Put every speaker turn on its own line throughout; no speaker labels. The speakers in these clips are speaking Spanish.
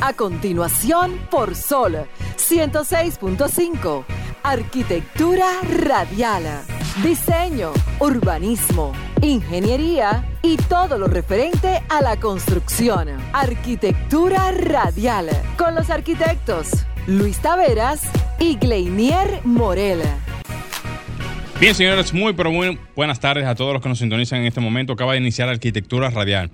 A continuación, por Sol 106.5. Arquitectura radial. Diseño, urbanismo, ingeniería y todo lo referente a la construcción. Arquitectura radial. Con los arquitectos Luis Taveras y Gleinier Morel.
Bien, señores, muy pero muy buenas tardes a todos los que nos sintonizan en este momento. Acaba de iniciar Arquitectura Radial.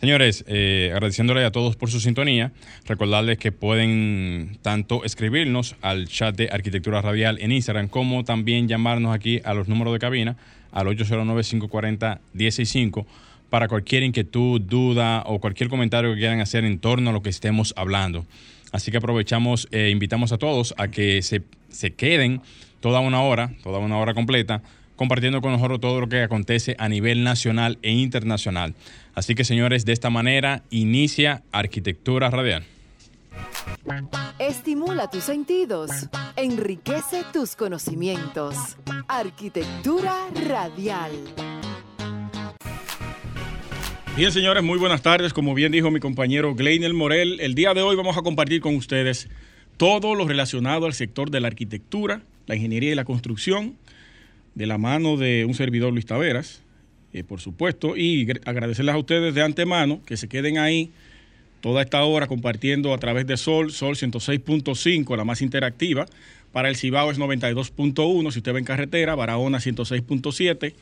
Señores, eh, agradeciéndole a todos por su sintonía, recordarles que pueden tanto escribirnos al chat de Arquitectura Radial en Instagram como también llamarnos aquí a los números de cabina al 809-540-165 para cualquier inquietud, duda o cualquier comentario que quieran hacer en torno a lo que estemos hablando. Así que aprovechamos e invitamos a todos a que se, se queden toda una hora, toda una hora completa, compartiendo con nosotros todo lo que acontece a nivel nacional e internacional. Así que señores, de esta manera inicia Arquitectura Radial.
Estimula tus sentidos, enriquece tus conocimientos. Arquitectura Radial.
Bien, señores, muy buenas tardes. Como bien dijo mi compañero Gleinel Morel, el día de hoy vamos a compartir con ustedes todo lo relacionado al sector de la arquitectura, la ingeniería y la construcción, de la mano de un servidor Luis Taveras, eh, por supuesto, y agradecerles a ustedes de antemano que se queden ahí toda esta hora compartiendo a través de Sol, Sol 106.5, la más interactiva. Para el Cibao es 92.1, si usted va en carretera, Barahona 106.7.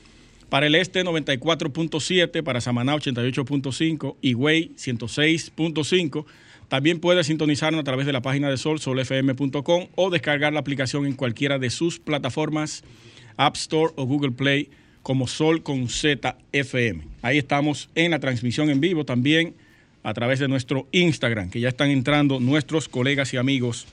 Para el este 94.7, para Samaná 88.5, Higüey 106.5. También puede sintonizarnos a través de la página de Sol, solfm.com o descargar la aplicación en cualquiera de sus plataformas App Store o Google Play como Sol con Z FM. Ahí estamos en la transmisión en vivo también a través de nuestro Instagram, que ya están entrando nuestros colegas y amigos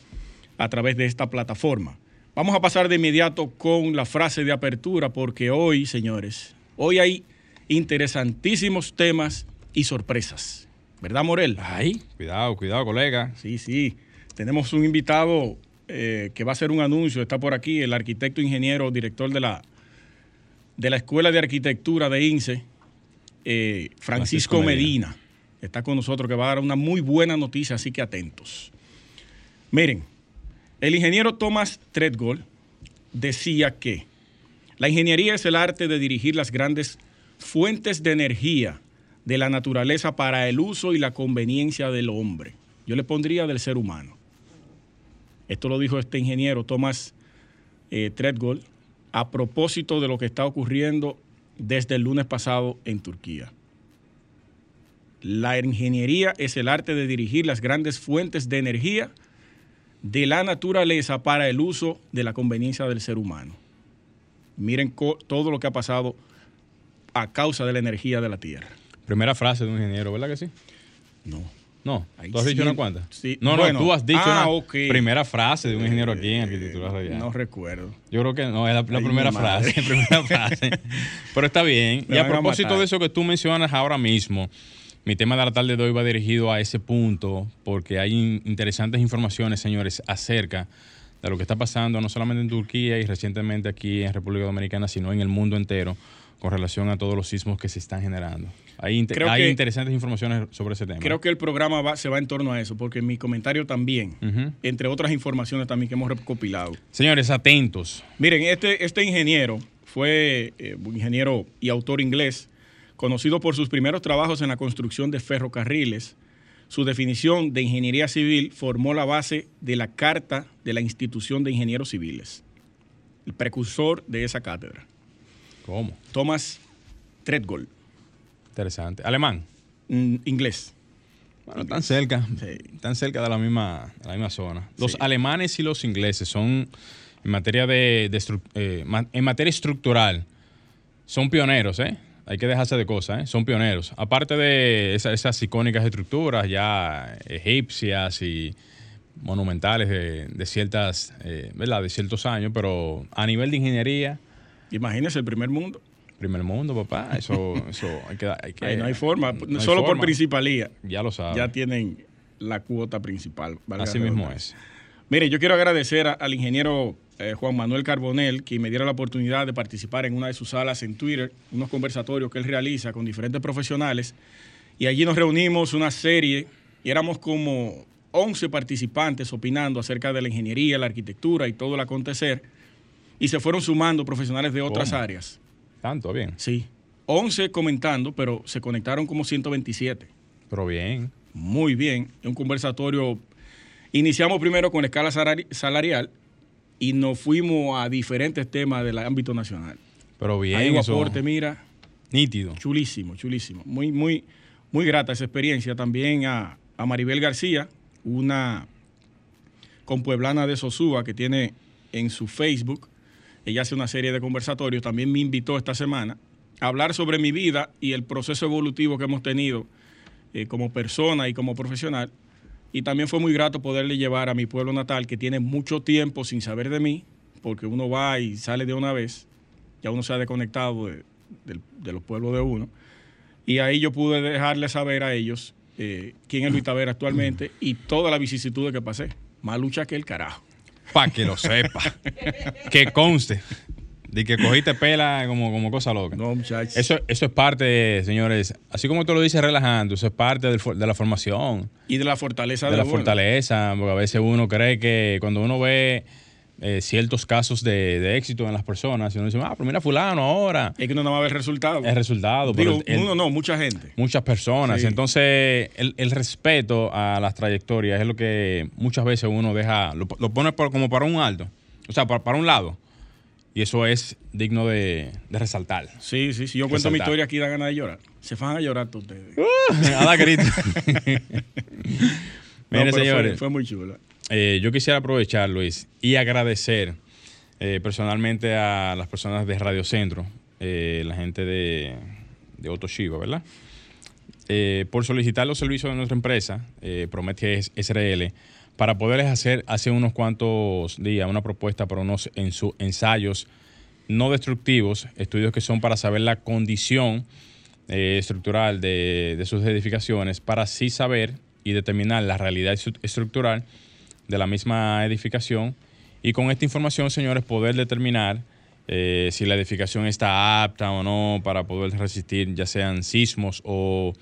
a través de esta plataforma. Vamos a pasar de inmediato con la frase de apertura, porque hoy, señores, hoy hay interesantísimos temas y sorpresas. ¿Verdad, Morel?
Ay, cuidado, cuidado, colega.
Sí, sí. Tenemos un invitado eh, que va a hacer un anuncio, está por aquí, el arquitecto ingeniero, director de la, de la Escuela de Arquitectura de INSE, eh, Francisco, Francisco Medina. Medina. Está con nosotros, que va a dar una muy buena noticia, así que atentos. Miren, el ingeniero Thomas Treadgold decía que la ingeniería es el arte de dirigir las grandes fuentes de energía de la naturaleza para el uso y la conveniencia del hombre. Yo le pondría del ser humano. Esto lo dijo este ingeniero Thomas eh, a propósito de lo que está ocurriendo desde el lunes pasado en Turquía. La ingeniería es el arte de dirigir las grandes fuentes de energía de la naturaleza para el uso de la conveniencia del ser humano. Miren todo lo que ha pasado a causa de la energía de la Tierra.
Primera frase de un ingeniero, ¿verdad que sí?
No.
No, ¿tú has dicho una cuanta?
Sí.
No, no, tú has dicho
ah,
una
okay.
primera frase de un ingeniero aquí en Arquitectura Radial.
No recuerdo.
Yo creo que no, es la, la primera frase, primera frase. Pero está bien.
Me
y a propósito de eso que tú mencionas ahora mismo, mi tema de la tarde de hoy va dirigido a ese punto, porque hay in- interesantes informaciones, señores, acerca de lo que está pasando no solamente en Turquía y recientemente aquí en República Dominicana, sino en el mundo entero con relación a todos los sismos que se están generando. Hay, inter-
Creo
hay
que-
interesantes informaciones sobre ese tema.
Creo que el programa va- se va en torno a eso, porque mi comentario también, entre otras informaciones también que hemos recopilado.
Señores, atentos.
Miren, este, este ingeniero fue eh, un ingeniero y autor inglés, conocido por sus primeros trabajos en la construcción de ferrocarriles. Su definición de ingeniería civil formó la base de la Carta de la Institución de Ingenieros Civiles, el precursor de esa cátedra.
¿Cómo?
Thomas Treadgold,
Interesante. Alemán.
mm, inglés.
Bueno, tan cerca,
Sí.
tan cerca de la misma, de la misma zona. Los
Sí.
alemanes y los ingleses son, en materia de, de eh, en materia estructural, son pioneros, ¿eh? Hay que dejarse de cosas, ¿eh? Son pioneros. Aparte de esa- esas icónicas estructuras ya egipcias y monumentales de, de ciertas, eh, ¿verdad? De ciertos años, pero a nivel de ingeniería,
Imagínense el primer mundo.
Primer mundo, papá, eso, eso hay que, hay que-
Ahí no hay forma.
no hay
Solo por principalía
Ya lo sabes.
ya tienen la cuota principal.
Así mismo es.
Mire, yo quiero agradecer a- al ingeniero eh, Juan Manuel Carbonel, que me diera la oportunidad de participar en una de sus salas en Twitter, unos conversatorios que él realiza con diferentes profesionales. Y allí nos reunimos una serie y éramos como 11 participantes opinando acerca de la ingeniería, la arquitectura y todo el acontecer. Y se fueron sumando profesionales de otras
¿Cómo?
áreas.
Tanto, bien.
Sí. 11 comentando, pero se conectaron como 127.
Pero bien.
Muy bien. Un conversatorio. Iniciamos primero con la escala salari- salarial y nos fuimos a diferentes temas del ámbito nacional.
Pero bien.
Hay un
eso,
aporte, mira,
nítido.
chulísimo, chulísimo. Muy, muy, muy grata esa experiencia. También a, a Maribel García, una compueblana de Sosúa que tiene en su Facebook. Ella hace una serie de conversatorios. También me invitó esta semana a hablar sobre mi vida y el proceso evolutivo que hemos tenido eh, como persona y como profesional. Y también fue muy grato poderle llevar a mi pueblo natal, que tiene mucho tiempo sin saber de mí, porque uno va y sale de una vez, ya uno se ha desconectado de, los pueblos de uno. Y ahí yo pude dejarle saber a ellos eh, quién es Luis Tavera actualmente y toda la vicisitud que pasé. Más lucha que el carajo.
Para que lo sepa. que conste. De que cogiste pela como, como cosa loca.
No, muchachos.
Eso, eso es parte, señores, así como tú lo dices relajando, eso es parte del de la formación,
y de la fortaleza
de
de
la fortaleza, porque a veces uno cree que cuando uno ve eh, ciertos casos de, de éxito en las personas, y uno dice, ah, pero mira fulano ahora,
Es que uno no va a ver
el resultado, pero
Digo,
el- el-
uno no, mucha gente.
muchas personas.
Sí.
Entonces, el, el respeto a las trayectorias es lo que muchas veces uno deja, lo, lo pone por- como para un alto, o sea, para, para un lado. Y eso es digno de, de resaltar.
Sí, sí, sí. Yo cuento mi historia aquí da ganas de llorar. Se van a llorar todos ustedes.
a la grito.
No,
Miren,
pero fue-
señores,
Fue, muy chula.
Eh, yo quisiera aprovechar, Luis, y agradecer eh, personalmente a las personas de Radio Centro, eh, la gente de, de Otto Shiva, ¿verdad? Por solicitar los servicios de nuestra empresa, Promete SRL, para poderles hacer hace unos cuantos días una propuesta para unos ensayos no destructivos, estudios que son para saber la condición estructural de, de sus edificaciones, para así saber y determinar la realidad estru- estructural de la misma edificación y con esta información, señores, poder determinar eh, si la edificación está apta o no para poder resistir ya sean sismos o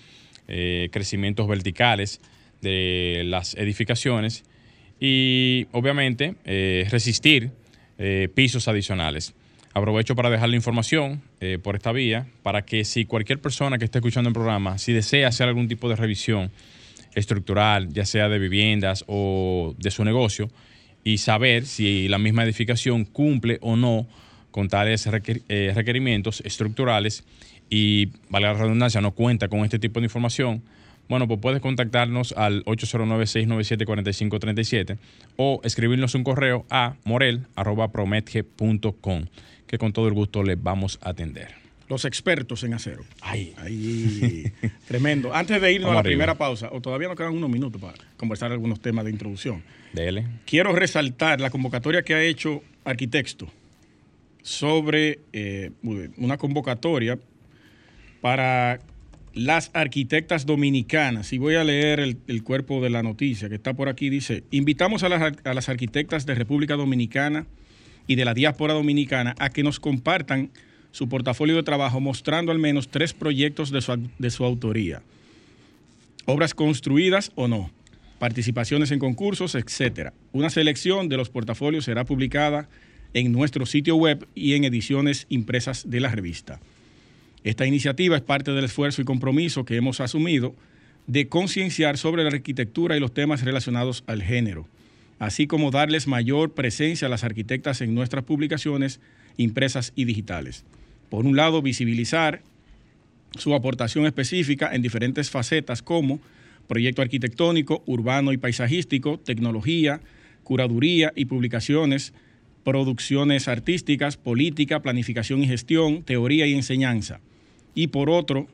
eh, crecimientos verticales de las edificaciones y obviamente eh, resistir pisos adicionales. Aprovecho para dejar la información por esta vía para que si cualquier persona que esté escuchando el programa, si desea hacer algún tipo de revisión estructural, ya sea de viviendas o de su negocio, y saber si la misma edificación cumple o no con tales eh, requerimientos estructurales y, vale la redundancia, no cuenta con este tipo de información, bueno, pues puedes contactarnos al 809-697-4537 o escribirnos un correo a morel.prometge.com, que con todo el gusto les vamos a atender.
Los expertos en acero.
Ay,
Ahí, tremendo. Antes de irnos
Vamos
a la
arriba.
primera pausa, o todavía nos quedan unos minutos para conversar algunos temas de introducción.
dele.
Quiero resaltar la convocatoria que ha hecho Arquitecto sobre eh, una convocatoria para las arquitectas dominicanas. Y voy a leer el, el cuerpo de la noticia que está por aquí. Dice, invitamos a las, a las arquitectas de República Dominicana y de la diáspora dominicana a que nos compartan su portafolio de trabajo mostrando al menos tres proyectos de su, de su autoría. Obras construidas o no, participaciones en concursos, etcétera. Una selección de los portafolios será publicada en nuestro sitio web y en ediciones impresas de la revista. Esta iniciativa es parte del esfuerzo y compromiso que hemos asumido de concienciar sobre la arquitectura y los temas relacionados al género, así como darles mayor presencia a las arquitectas en nuestras publicaciones impresas y digitales. Por un lado, visibilizar su aportación específica en diferentes facetas como proyecto arquitectónico, urbano y paisajístico, tecnología, curaduría y publicaciones, producciones artísticas, política, planificación y gestión, teoría y enseñanza. Y por otro,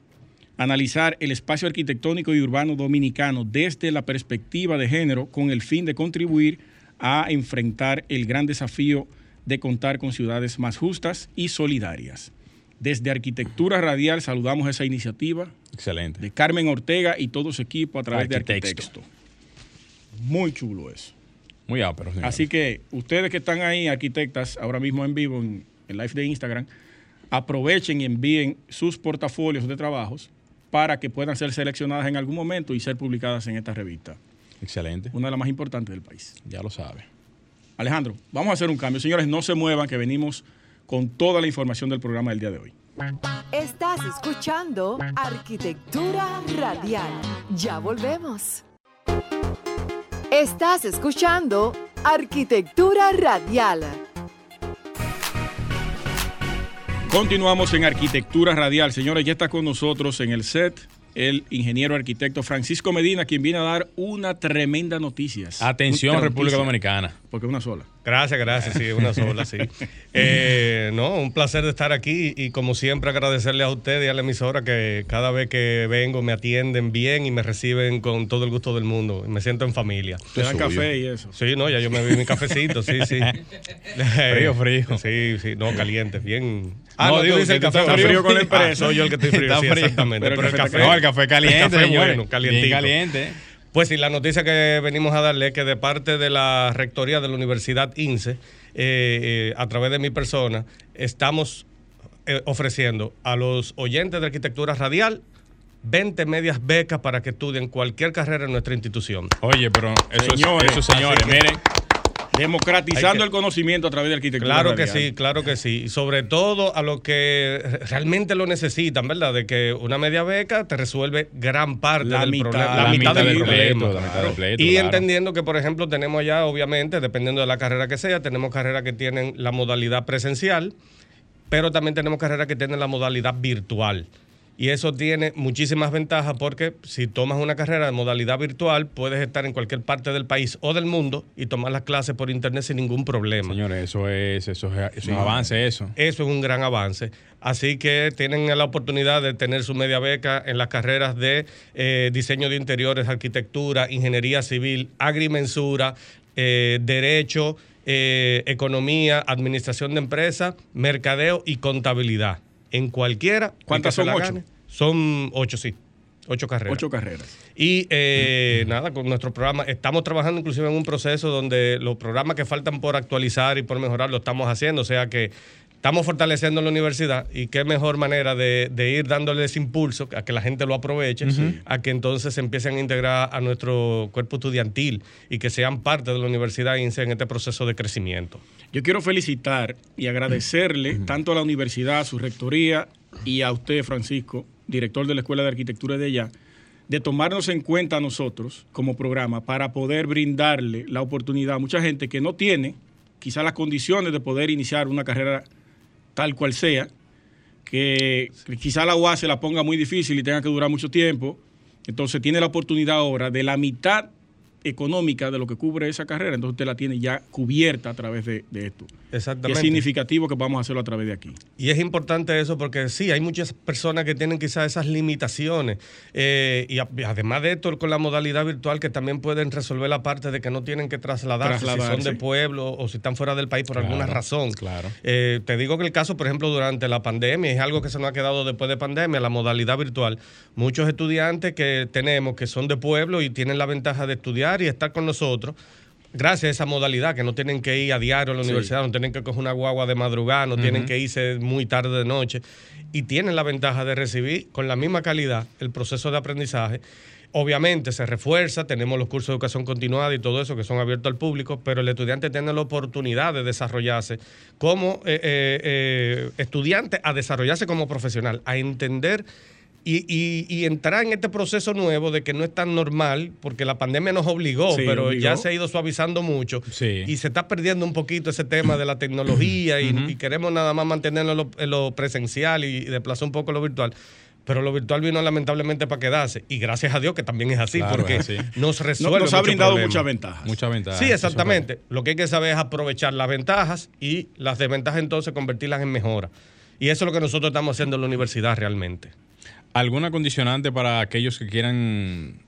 analizar el espacio arquitectónico y urbano dominicano desde la perspectiva de género con el fin de contribuir a enfrentar el gran desafío de contar con ciudades más justas y solidarias. Desde Arquitectura Radial saludamos esa iniciativa
Excelente.
de Carmen Ortega y todo su equipo a través de.
Arquitecto.
Muy chulo eso.
Muy ápero, señor.
Así que ustedes que están ahí, arquitectas, ahora mismo en vivo, en el live de Instagram, aprovechen y envíen sus portafolios de trabajos para que puedan ser seleccionadas en algún momento y ser publicadas en esta revista.
Excelente.
una de las más importantes del país.
Ya lo sabe.
Alejandro, vamos a hacer un cambio. Señores, no se muevan, que venimos con toda la información del programa del día de hoy.
Estás escuchando Arquitectura Radial. Ya volvemos. Estás escuchando Arquitectura Radial.
Continuamos en Arquitectura Radial. Señores, ya está con nosotros en el set el ingeniero arquitecto Francisco Medina, quien viene a dar una tremenda noticia.
Atención, República
noticia,
Dominicana.
Porque es una sola.
Gracias, gracias, sí, una sola, sí. Eh, no, un placer de estar aquí y como siempre agradecerle a usted y a la emisora que cada vez que vengo me atienden bien y me reciben con todo el gusto del mundo. Me siento en familia.
Te dan café y eso.
Sí, no, ya yo me bebí mi cafecito, sí, sí.
Frío, frío.
Sí, sí, no, caliente, bien.
Ah, no,
tú
tú, que tú estás
frío con la
Ah,
empresa.
soy yo el que estoy frío,
Está
sí,
frío.
exactamente.
Pero
Pero,
el
el
café
café,
No, el café caliente,
el café bueno, calientico.
Bien caliente.
Pues sí, la noticia que venimos a darle es que de parte de la rectoría de la Universidad INSE, eh, eh, a través de mi persona, estamos eh, ofreciendo a los oyentes de arquitectura radial 20 medias becas para que estudien cualquier carrera en nuestra institución.
Oye, pero eso,
Señores,
eso señores, miren.
Democratizando
que-
el conocimiento a través de arquitectura.
Claro que sí, claro que sí. Sobre todo a los que realmente lo necesitan, ¿verdad? De que una media beca te resuelve gran parte
La
del
mitad,
problema.
la mitad del
problema.
del pleito,
Y
claro.
entendiendo que, por ejemplo, tenemos allá, obviamente, dependiendo de la carrera que sea, tenemos carreras que tienen la modalidad presencial, pero también tenemos carreras que tienen la modalidad virtual. Y eso tiene muchísimas ventajas porque si tomas una carrera de modalidad virtual, puedes estar en cualquier parte del país o del mundo y tomar las clases por internet sin ningún problema.
Señores, eso es, eso es, es un avance, eso.
Eso es un gran avance. Así que tienen la oportunidad de tener su media beca en las carreras de eh, diseño de interiores, arquitectura, ingeniería civil, agrimensura, eh, derecho, eh, economía, administración de empresas, mercadeo y contabilidad. En cualquiera.
¿Cuántas son? ¿Ocho?
gane. Son ocho, sí. Ocho carreras.
Ocho carreras.
Y eh, nada, con nuestro programa, estamos trabajando inclusive en un proceso donde los programas que faltan por actualizar y por mejorar lo estamos haciendo. O sea que estamos fortaleciendo la universidad y qué mejor manera de, de ir dándoles impulso a que la gente lo aproveche, a que entonces se empiecen a integrar a nuestro cuerpo estudiantil y que sean parte de la universidad INSE en este proceso de crecimiento.
Yo quiero felicitar y agradecerle tanto a la universidad, a su rectoría y a usted, Francisco, director de la Escuela de Arquitectura de allá, de tomarnos en cuenta a nosotros como programa para poder brindarle la oportunidad a mucha gente que no tiene quizás las condiciones de poder iniciar una carrera tal cual sea, que quizá la UAS se la ponga muy difícil y tenga que durar mucho tiempo. Entonces tiene la oportunidad ahora de la mitad económica de lo que cubre esa carrera, entonces usted la tiene ya cubierta a través de, de esto. Y
Exactamente.
es significativo que vamos a hacerlo a través de aquí.
Y es importante eso porque sí, hay muchas personas que tienen quizás esas limitaciones. eh, y además de esto, con la modalidad virtual, que también pueden resolver la parte de que no tienen que trasladarse, si son de pueblo o si están fuera del país por
Claro,
alguna razón.
claro.
Eh, te digo que el caso, por ejemplo, durante la pandemia, es algo que se nos ha quedado después de pandemia, la modalidad virtual. Muchos estudiantes que tenemos que son de pueblo y tienen la ventaja de estudiar y estar con nosotros. Gracias a esa modalidad, que no tienen que ir a diario a la
Sí.
universidad, no tienen que coger una guagua de madrugada, no tienen que irse muy tarde de noche. Y tienen la ventaja de recibir con la misma calidad el proceso de aprendizaje. Obviamente se refuerza, tenemos los cursos de educación continuada y todo eso que son abiertos al público, pero el estudiante tiene la oportunidad de desarrollarse como eh, eh, eh, estudiante, a desarrollarse como profesional, a entender y, y- y entrar en este proceso nuevo de que no es tan normal, porque la pandemia nos obligó,
Sí,
pero
obligó.
ya se ha ido suavizando mucho
Sí.
y se está perdiendo un poquito ese tema de la tecnología y, y queremos nada más mantenerlo en lo, en lo presencial y, desplazar un poco lo virtual. Pero lo virtual vino lamentablemente para quedarse y gracias a Dios que también es así,
Claro,
porque
es así.
nos
No-
resuelve
nos ha
muchos
brindado muchas ventajas.
Muchas ventajas.
Sí, exactamente. Lo que hay que saber es aprovechar las ventajas y las desventajas entonces convertirlas en mejora. Y eso es lo que nosotros estamos haciendo en la universidad realmente.
¿Alguna condicionante para aquellos que quieran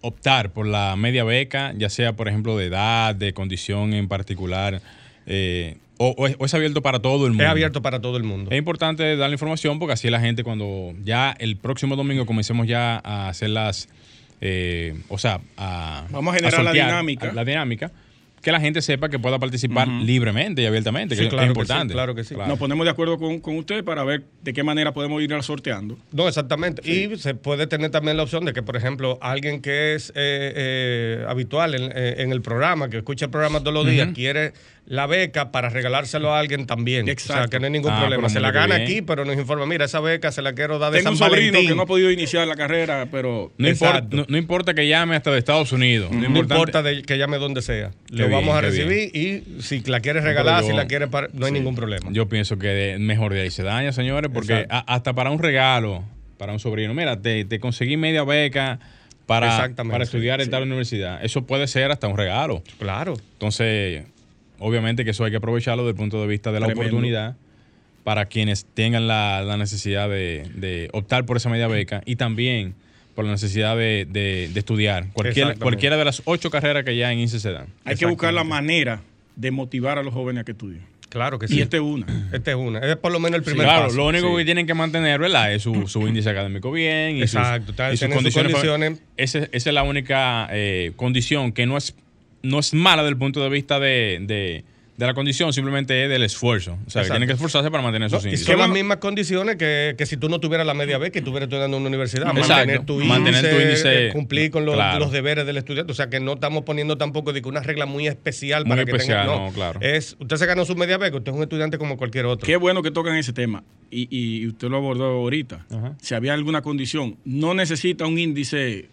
optar por la media beca, ya sea, por ejemplo, de edad, de condición en particular? eh, o, o es, o es abierto para todo el mundo?
Es abierto para todo el mundo.
Es importante dar la información porque así la gente cuando ya el próximo domingo comencemos ya a hacer las, eh, o sea, a,
Vamos a generar la
sortear
dinámica.
La dinámica. Que la gente sepa que pueda participar libremente y abiertamente,
Sí,
que
claro
es
que
importante.
sí, claro que sí.
Nos ponemos de acuerdo con, con usted para ver de qué manera podemos ir sorteando.
No, exactamente. Y se puede tener también la opción de que, por ejemplo, alguien que es eh, eh, habitual en, eh, en el programa, que escucha el programa todos los días, quiere la beca para regalárselo a alguien también. O sea,
Exacto.
que no hay ningún
Ah,
problema. Se la gana
bien.
aquí, pero nos informa, mira, esa beca se la quiero dar de
Tengo un
San
sobrino
Valentín.
que no ha podido iniciar la carrera, pero
No, importa,
Exacto.
no, no importa que llame hasta de Estados Unidos.
No
importante-
importa de- que llame donde sea. Lo
bien,
vamos a recibir y si la quieres regalar,
yo-
si la quieres, para- no hay
sí.
ningún problema.
Yo pienso que de- mejor de ahí se daña, señores, porque
Exacto.
a- hasta para un regalo, para un sobrino, mira, te, te conseguí media beca para, para estudiar en
sí.
tal universidad. Eso puede ser hasta un regalo.
Claro.
Entonces, obviamente que eso hay que aprovecharlo desde el punto de vista de la
Tremendo.
oportunidad para quienes tengan la, la necesidad de, de optar por esa media beca y también por la necesidad de, de- de estudiar cualquier, cualquiera de las ocho carreras que ya en INSE se dan.
hay que buscar la manera de motivar a los jóvenes a que estudien.
Claro que
Y
sí.
esta es una.
Esta es una. Es por lo menos el primer
claro,
paso.
lo único
Sí.
que tienen que mantener, ¿verdad? Es su, su índice académico bien. Y
Exacto,
y sus
tienen sus
condiciones.
condiciones.
Esa, esa es la única eh, condición que no es, no es mala desde el punto de vista de, de- de la condición, simplemente es del esfuerzo. O sea, que tienen que esforzarse para mantener
No,
sus
y
índices.
son las mismas condiciones que, que si tú no tuvieras la media beca y estuvieras estudiando en una universidad.
Exacto.
Mantener tu índice,
Mantener tu índice,
eh, cumplir con los,
claro.
los deberes del estudiante. O sea, que no estamos poniendo tampoco de que una regla muy especial
Muy
para que
especial,
tenga.
no, claro.
Es, usted se ganó su media beca, usted es un estudiante como cualquier otro.
Qué bueno que tocan ese tema. Y, y usted lo abordó ahorita.
Ajá.
Si había alguna condición, no necesita un índice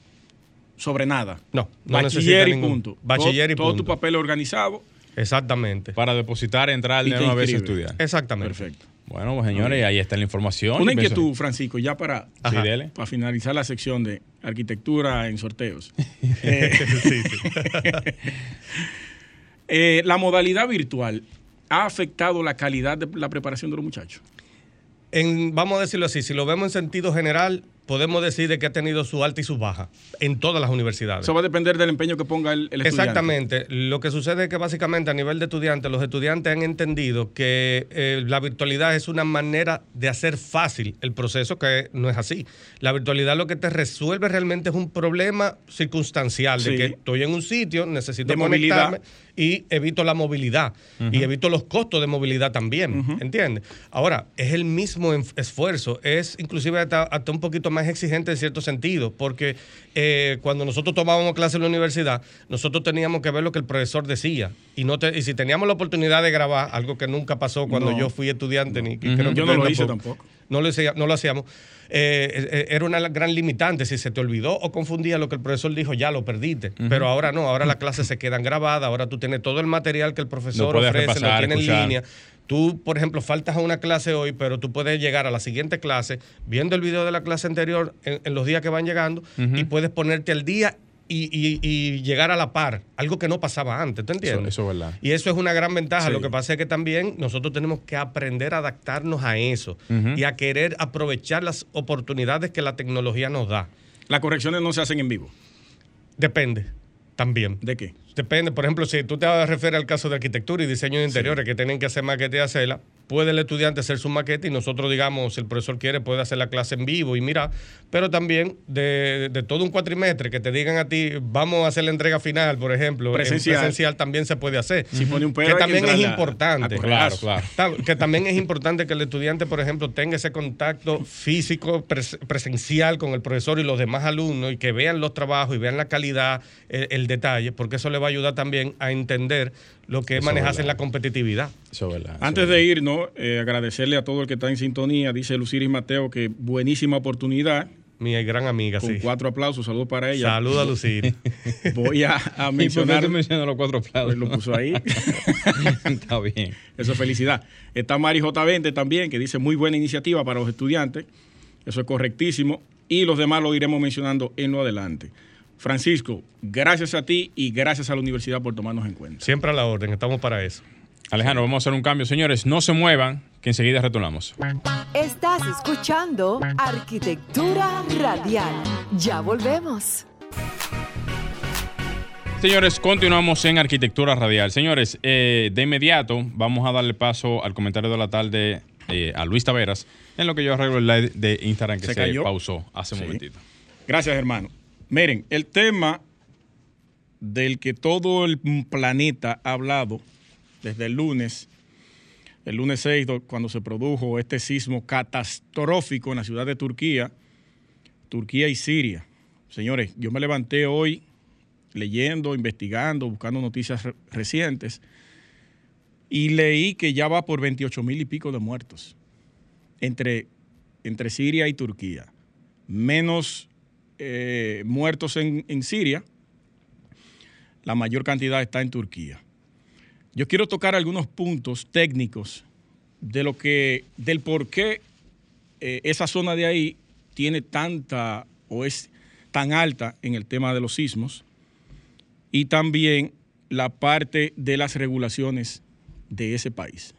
sobre nada.
No, no
Bachiller y
ningún-
punto.
bachiller y
todo, todo
punto.
tu papel organizado.
Exactamente.
Para depositar, entrar
Y
de una vez a estudiar.
Exactamente.
Perfecto.
Bueno, pues señores, ahí está la información.
Una inquietud, Francisco, ya para,
Sí,
Ajá.
dele.
para finalizar la sección de arquitectura en sorteos. Eh,
Sí, sí.
eh, la modalidad virtual ha afectado la calidad de la preparación de los muchachos.
En- vamos a decirlo así, si lo vemos en sentido general, podemos decir de que ha tenido su alta y su baja en todas las universidades.
Eso va a depender del empeño que ponga el, el estudiante.
Exactamente. Lo que sucede es que básicamente a nivel de estudiantes, los estudiantes han entendido que eh, la virtualidad es una manera de hacer fácil el proceso, que no es así. La virtualidad lo que te resuelve realmente es un problema circunstancial, de que estoy en un sitio, necesito
De movilidad.
Y evito la movilidad y evito los costos de movilidad también, ¿entiendes? Ahora, es el mismo esfuerzo, es inclusive hasta, hasta un poquito más exigente en cierto sentido, porque eh, cuando nosotros tomábamos clase en la universidad, nosotros teníamos que ver lo que el profesor decía y no te- y si teníamos la oportunidad de grabar, algo que nunca pasó cuando
No.
yo fui estudiante, ni
Ujú.
creo que
Yo no lo
ustedes
hice tampoco.
No lo, hacía- no lo hacíamos. Eh, eh, eh, era una gran limitante. Si se te olvidó o confundía lo que el profesor dijo, ya lo perdiste. Pero ahora no, ahora las clases se quedan grabadas, ahora tú tienes todo el material que el profesor ofrece, lo
repasar,
tienes en
escuchar.
línea. Tú, por ejemplo, faltas a una clase hoy, pero tú puedes llegar a la siguiente clase viendo el video de la clase anterior en, en los días que van llegando y puedes ponerte al día y, y- y llegar a la par, algo que no pasaba antes, ¿tú entiendes?
Eso- eso es verdad.
Y eso es una gran ventaja.
Sí.
Lo que pasa es que también nosotros tenemos que aprender a adaptarnos a eso y a querer aprovechar las oportunidades que la tecnología nos da.
Las correcciones no se hacen en vivo.
Depende también.
¿De qué?
Depende, por ejemplo, si tú te refieres al caso de arquitectura y diseño de interiores que tienen que hacer maqueta y hacerla, puede el estudiante hacer su maqueta y nosotros, digamos, si el profesor quiere, puede hacer la clase en vivo y mira, pero también de, de todo un cuatrimestre que te digan a ti, vamos a hacer la entrega final, por ejemplo, en
Presencial.
presencial también se puede hacer.
Si pone un pedo,
que también es
a-
importante.
a.
Claro, claro.
Que también es importante que el estudiante, por ejemplo, tenga ese contacto físico, pres- presencial con el profesor y los demás alumnos y que vean los trabajos y vean la calidad, el, el detalle, porque eso le va a ayudar también a entender lo que es manejarse en la competitividad.
Eso es verdad. eso
Antes
es
de irnos, eh, agradecerle a todo el que está en sintonía. Dice Luciris Mateo que buenísima oportunidad.
Mi gran amiga,
Con
sí.
cuatro aplausos, saludos para ella.
Saluda a Lucir.
Voy a, a
¿Y por qué
mencionar.
mencionas los cuatro aplausos?
Pues lo puso ahí.
Está bien.
Eso es felicidad. Está Mari J20 también, que dice muy buena iniciativa para los estudiantes. Eso es correctísimo. Y los demás lo iremos mencionando en lo adelante. Francisco, gracias a ti y gracias a la universidad por tomarnos en cuenta.
Siempre a la orden, estamos para eso.
Alejandro, vamos a hacer un cambio. Señores, no se muevan, que enseguida retornamos.
Estás escuchando Arquitectura Radial. Ya volvemos.
Señores, continuamos en Arquitectura Radial. Señores, eh, de inmediato vamos a darle paso al comentario de la tarde eh, a Luis Taveras, en lo que yo arreglo el live de Instagram que
Se
se,
cayó.
pausó hace un
Sí.
momentito.
Gracias, hermano. Miren, el tema del que todo el planeta ha hablado desde el lunes, el lunes 6, cuando se produjo este sismo catastrófico en la ciudad de Turquía, Turquía y Siria. Señores, yo me levanté hoy leyendo, investigando, buscando noticias recientes y leí que ya va por 28 mil y pico de muertos entre, entre Siria y Turquía. Menos eh, muertos en, en Siria, la mayor cantidad está en Turquía. Yo quiero tocar algunos puntos técnicos de lo que, del por qué eh, esa zona de ahí tiene tanta o es tan alta en el tema de los sismos y también la parte de las regulaciones de ese país.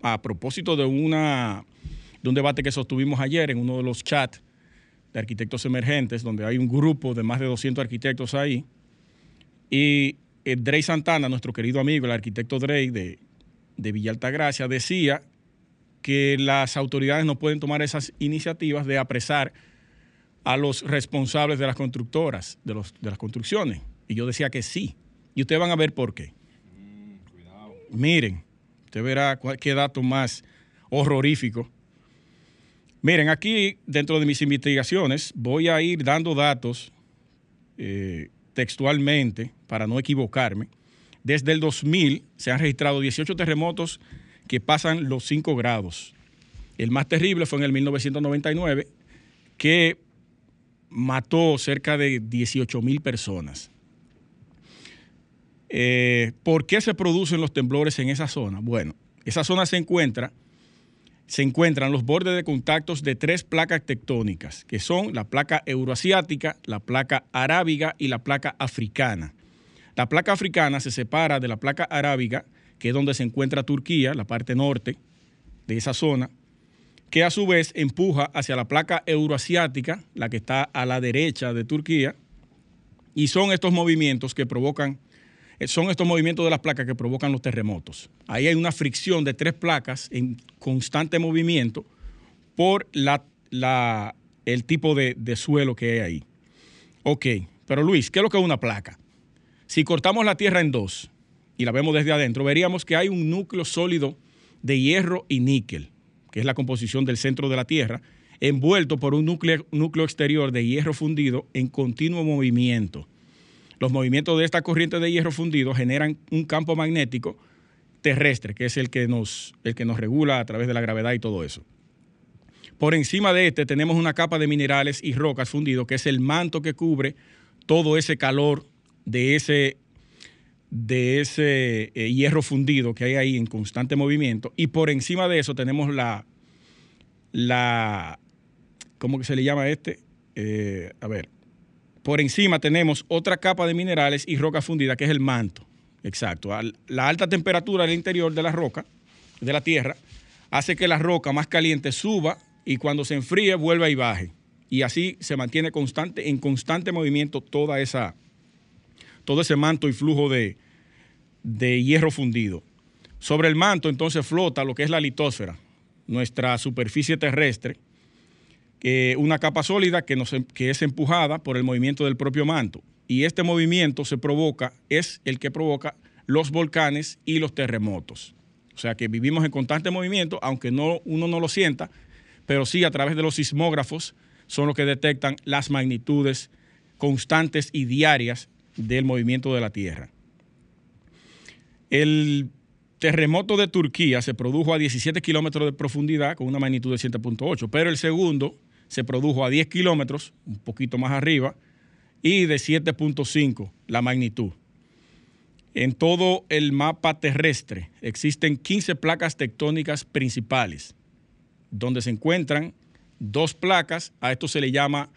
A propósito de, una, de un debate que sostuvimos ayer en uno de los chats de arquitectos emergentes, donde hay un grupo de más de 200 arquitectos ahí, y eh, Drey Santana, nuestro querido amigo, el arquitecto Drey de, de Villa Altagracia, decía que las autoridades no pueden tomar esas iniciativas de apresar a los responsables de las constructoras, de, los, de las construcciones. Y yo decía que sí. Y ustedes van a ver por qué. Miren, usted verá qué dato más horrorífico. Miren, aquí dentro de mis investigaciones voy a ir dando datos eh, textualmente para no equivocarme. Desde el 2000 se han registrado 18 terremotos que pasan los 5 grados. El más terrible fue en el 1999, que mató cerca de 18 mil personas. Eh, ¿Por qué se producen los temblores en esa zona? Bueno, esa zona se encuentra, se encuentran los bordes de contactos de tres placas tectónicas, que son la placa euroasiática, la placa arábiga y la placa africana. La placa africana se separa de la placa arábiga, que es donde se encuentra Turquía, la parte norte de esa zona, que a su vez empuja hacia la placa euroasiática, la que está a la derecha de Turquía, y son estos movimientos que provocan son estos movimientos de las placas que provocan los terremotos. Ahí hay una fricción de tres placas en constante movimiento por la, el tipo de, de, suelo que hay ahí. Ok, pero Luis, ¿qué es lo que es una placa? Si cortamos la Tierra en dos y la vemos desde adentro, veríamos que hay un núcleo sólido de hierro y níquel, que es la composición del centro de la Tierra, envuelto por un núcleo, núcleo exterior de hierro fundido en continuo movimiento. Los movimientos de esta corriente de hierro fundido generan un campo magnético terrestre, que es el que nos, el que nos regula a través de la gravedad y todo eso. Por encima de este tenemos una capa de minerales y rocas fundidos, que es el manto que cubre todo ese calor de ese, de ese eh, hierro fundido que hay ahí en constante movimiento. Y por encima de eso tenemos la, la ¿cómo que se le llama este? Eh, a ver, por encima tenemos otra capa de minerales y roca fundida, que es el manto. Exacto. La alta temperatura del interior de la roca, de la tierra, hace que la roca más caliente suba y cuando se enfríe vuelva y baje. Y así se mantiene constante, en constante movimiento toda esa, todo ese manto y flujo de, de hierro fundido. Sobre el manto entonces flota lo que es la litósfera, nuestra superficie terrestre, una capa sólida que, em, que es empujada por el movimiento del propio manto. Y este movimiento se provoca, es el que provoca los volcanes y los terremotos. O sea que vivimos en constante movimiento, aunque no, uno no lo sienta, pero sí a través de los sismógrafos son los que detectan las magnitudes constantes y diarias del movimiento de la Tierra. El terremoto de Turquía se produjo a 17 kilómetros de profundidad con una magnitud de 7.8, pero el segundo se produjo a 10 kilómetros, un poquito más arriba, y de 7.5 la magnitud. En todo el mapa terrestre existen 15 placas tectónicas principales, donde se encuentran dos placas, a esto se le llama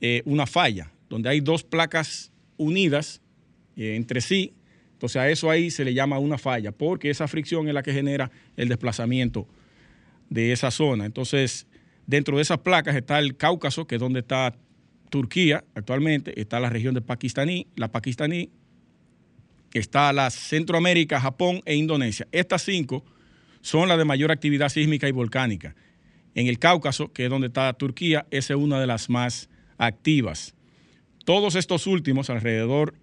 eh, una falla, donde hay dos placas unidas eh, entre sí, entonces a eso ahí se le llama una falla, porque esa fricción es la que genera el desplazamiento de esa zona. Entonces, Dentro de esas placas está el Cáucaso, que es donde está Turquía actualmente, está la región de Pakistaní, la Pakistaní, está la Centroamérica, Japón e Indonesia. Estas cinco son las de mayor actividad sísmica y volcánica. En el Cáucaso, que es donde está Turquía, es una de las más activas. Todos estos últimos, alrededor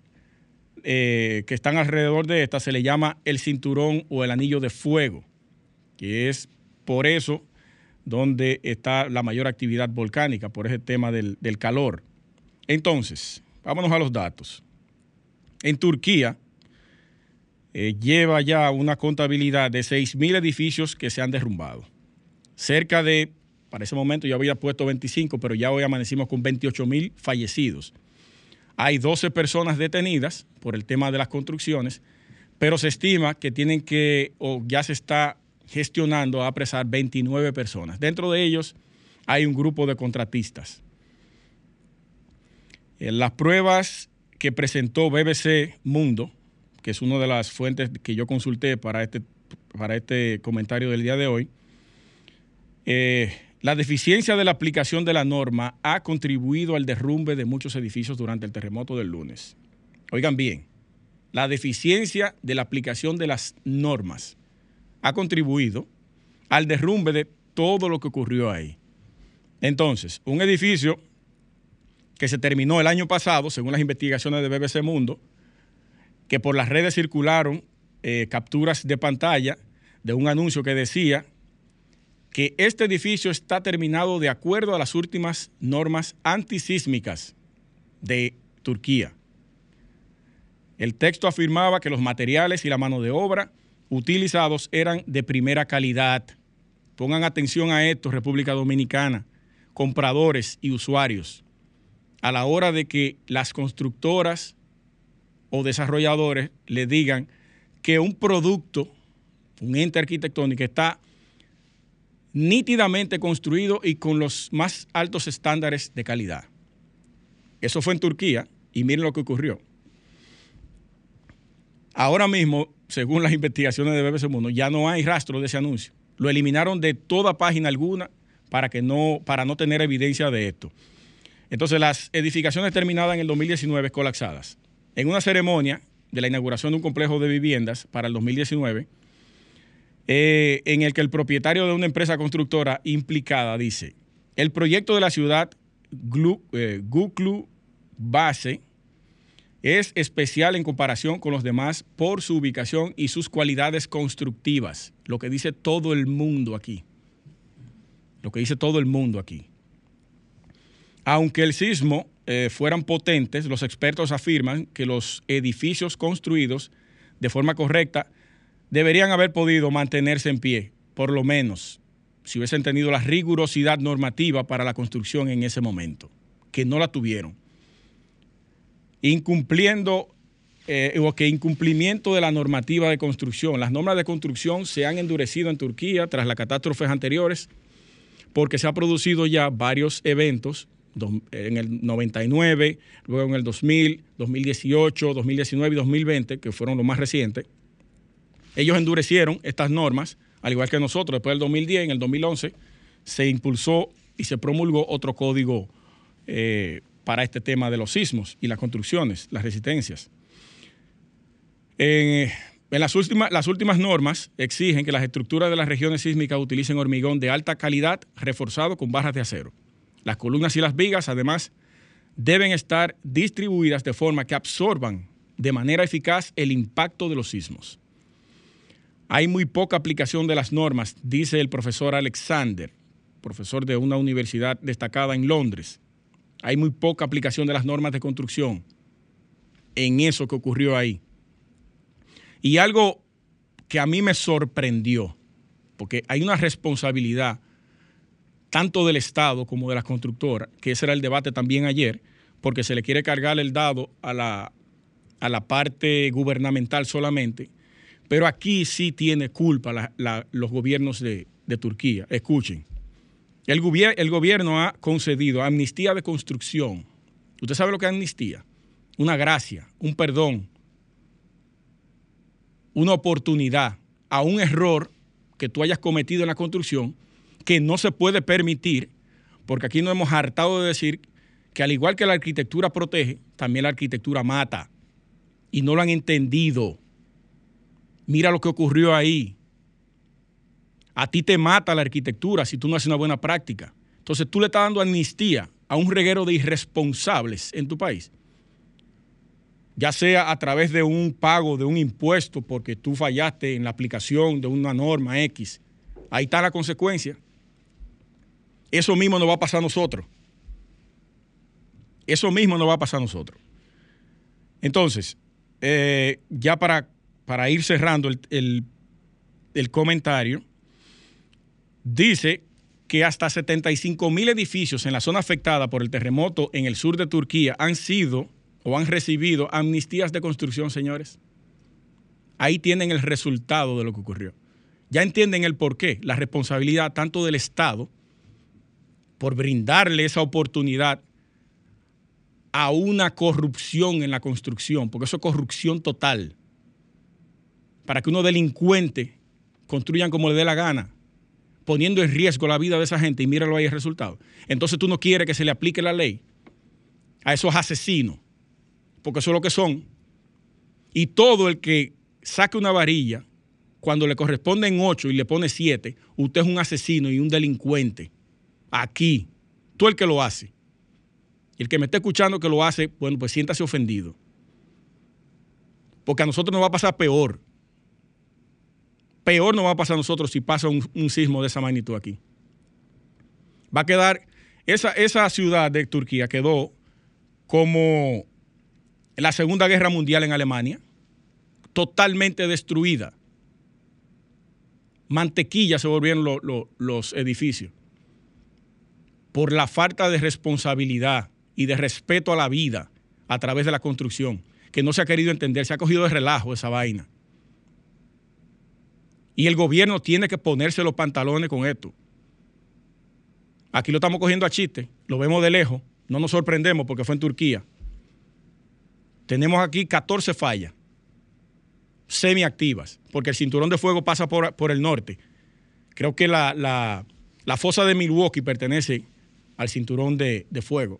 eh, que están alrededor de esta se le llama el cinturón o el anillo de fuego, que es por eso donde está la mayor actividad volcánica, por ese tema del, calor. Entonces, vámonos a los datos. En Turquía eh, lleva ya una contabilidad de 6.000 edificios que se han derrumbado. Cerca de, para ese momento ya había puesto 25, pero ya hoy amanecimos con 28.000 fallecidos. Hay 12 personas detenidas por el tema de las construcciones, pero se estima que tienen que, o ya se está gestionando a apresar 29 personas. Dentro de ellos hay un grupo de contratistas. En las pruebas que presentó BBC Mundo, que es una de las fuentes que yo consulté para este, para este comentario del día de hoy, eh, la deficiencia de la aplicación de la norma ha contribuido al derrumbe de muchos edificios durante el terremoto del lunes. Oigan bien, la deficiencia de la aplicación de las normas ha contribuido al derrumbe de todo lo que ocurrió ahí. Entonces, un edificio que se terminó el año pasado, según las investigaciones de BBC Mundo, que por las redes circularon eh, capturas de pantalla de un anuncio que decía que este edificio está terminado de acuerdo a las últimas normas antisísmicas de Turquía. El texto afirmaba que los materiales y la mano de obra utilizados eran de primera calidad. Pongan atención a esto, República Dominicana, compradores y usuarios, a la hora de que las constructoras o desarrolladores le digan que un producto, un ente arquitectónico está nítidamente construido y con los más altos estándares de calidad. Eso fue en Turquía y miren lo que ocurrió. Ahora mismo, según las investigaciones de BBC Mundo, ya no hay rastro de ese anuncio. Lo eliminaron de toda página alguna para, que no, para no tener evidencia de esto. Entonces, las edificaciones terminadas en el 2019 colapsadas. En una ceremonia de la inauguración de un complejo de viviendas para el 2019, eh, en el que el propietario de una empresa constructora implicada dice, el proyecto de la ciudad Glu, eh, Base es especial en comparación con los demás por su ubicación y sus cualidades constructivas, lo que dice todo el mundo aquí. Lo que dice todo el mundo aquí. Aunque el sismo eh, fueran potentes, los expertos afirman que los edificios construidos de forma correcta deberían haber podido mantenerse en pie, por lo menos, si hubiesen tenido la rigurosidad normativa para la construcción en ese momento, que no la tuvieron. Incumpliendo eh, o que incumplimiento de la normativa de construcción. Las normas de construcción se han endurecido en Turquía tras las catástrofes anteriores porque se han producido ya varios eventos en el 99, luego en el 2000, 2018, 2019 y 2020, que fueron los más recientes, ellos endurecieron estas normas, al igual que nosotros, después del 2010, en el 2011, se impulsó y se promulgó otro código eh, para este tema de los sismos y las construcciones, las resistencias. en las últimas, las últimas normas exigen que las estructuras de las regiones sísmicas utilicen hormigón de alta calidad reforzado con barras de acero. Las columnas y las vigas, además, deben estar distribuidas de forma que absorban de manera eficaz el impacto de los sismos. Hay muy poca aplicación de las normas, dice el profesor Alexander, profesor de una universidad destacada en Londres. Hay muy poca aplicación de las normas de construcción en eso que ocurrió ahí. Y algo que a mí me sorprendió, porque hay una responsabilidad tanto del Estado como de las constructoras, que ese era el debate también ayer, porque se le quiere cargar el dado a la, a la parte gubernamental solamente, pero aquí sí tiene culpa los gobiernos de, Turquía. Escuchen, el, gobierno ha concedido amnistía de construcción. ¿Usted sabe lo que es amnistía? Una gracia, un perdón, una oportunidad a un error que tú hayas cometido en la construcción que no se puede permitir, porque aquí nos hemos hartado de decir que al igual que la arquitectura protege, también la arquitectura mata. Y no lo han entendido. Mira lo que ocurrió ahí. A ti te mata la arquitectura si tú no haces una buena práctica. Entonces tú le estás dando amnistía a un reguero de irresponsables en tu país. ya sea a través de un pago de un impuesto porque tú fallaste en la aplicación de una norma X, ahí está la consecuencia. Eso mismo nos va a pasar a nosotros. Eso mismo nos va a pasar a nosotros. Entonces, eh, ya para, para, ir cerrando el, el comentario, dice que hasta 75 mil edificios en la zona afectada por el terremoto en el sur de Turquía han sido o han recibido amnistías de construcción, señores. Ahí tienen el resultado de lo que ocurrió. Ya entienden el porqué, la responsabilidad tanto del Estado por brindarle esa oportunidad a una corrupción en la construcción, porque eso es corrupción total, para que unos delincuentes construyan como le dé la gana, poniendo en riesgo la vida de esa gente y míralo ahí el resultado. Entonces tú no quieres que se le aplique la ley a esos asesinos, porque eso es lo que son. Y todo el que saque una varilla, cuando le corresponden ocho y le pone siete, usted es un asesino y un delincuente. Aquí, tú el que lo hace. Y el que me esté escuchando que lo hace, bueno, pues siéntase ofendido. Porque a nosotros nos va a pasar peor. Peor nos va a pasar a nosotros si pasa un, sismo de esa magnitud aquí. Va a quedar, esa, esa ciudad de Turquía quedó como la Segunda Guerra Mundial en Alemania, totalmente destruida. Mantequilla se volvieron los edificios por la falta de responsabilidad y de respeto a la vida a través de la construcción, que no se ha querido entender, se ha cogido de relajo esa vaina. Y el gobierno tiene que ponerse los pantalones con esto. Aquí lo estamos cogiendo a chiste, lo vemos de lejos, no nos sorprendemos porque fue en Turquía. Tenemos aquí 14 fallas semiactivas, porque el cinturón de fuego pasa por, el norte. Creo que la, la fosa de Milwaukee pertenece al cinturón de, fuego.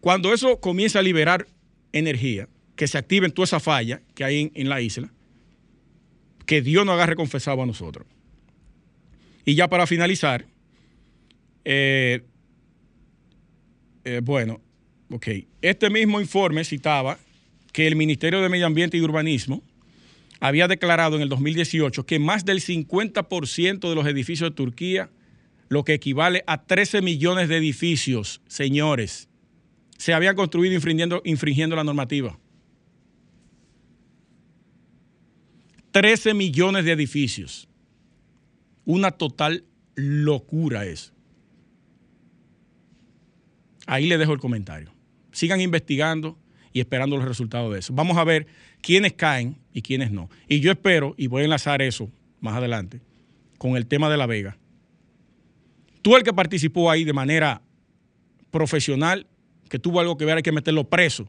Cuando eso comienza a liberar energía, que se activen toda esa falla que hay en, la isla, que Dios nos haga reconfesado a nosotros. Y ya para finalizar, eh, eh, bueno, ok, este mismo informe citaba que el Ministerio de Medio Ambiente y Urbanismo había declarado en el 2018 que más del 50% de los edificios de Turquía lo que equivale a 13 millones de edificios, señores, se habían construido infringiendo la normativa. 13 millones de edificios. Una total locura eso. Ahí le dejo el comentario. Sigan investigando y esperando los resultados de eso. Vamos a ver quiénes caen y quiénes no. Y yo espero, y voy a enlazar eso más adelante, con el tema de La Vega tú el que participó ahí de manera profesional, que tuvo algo que ver, hay que meterlo preso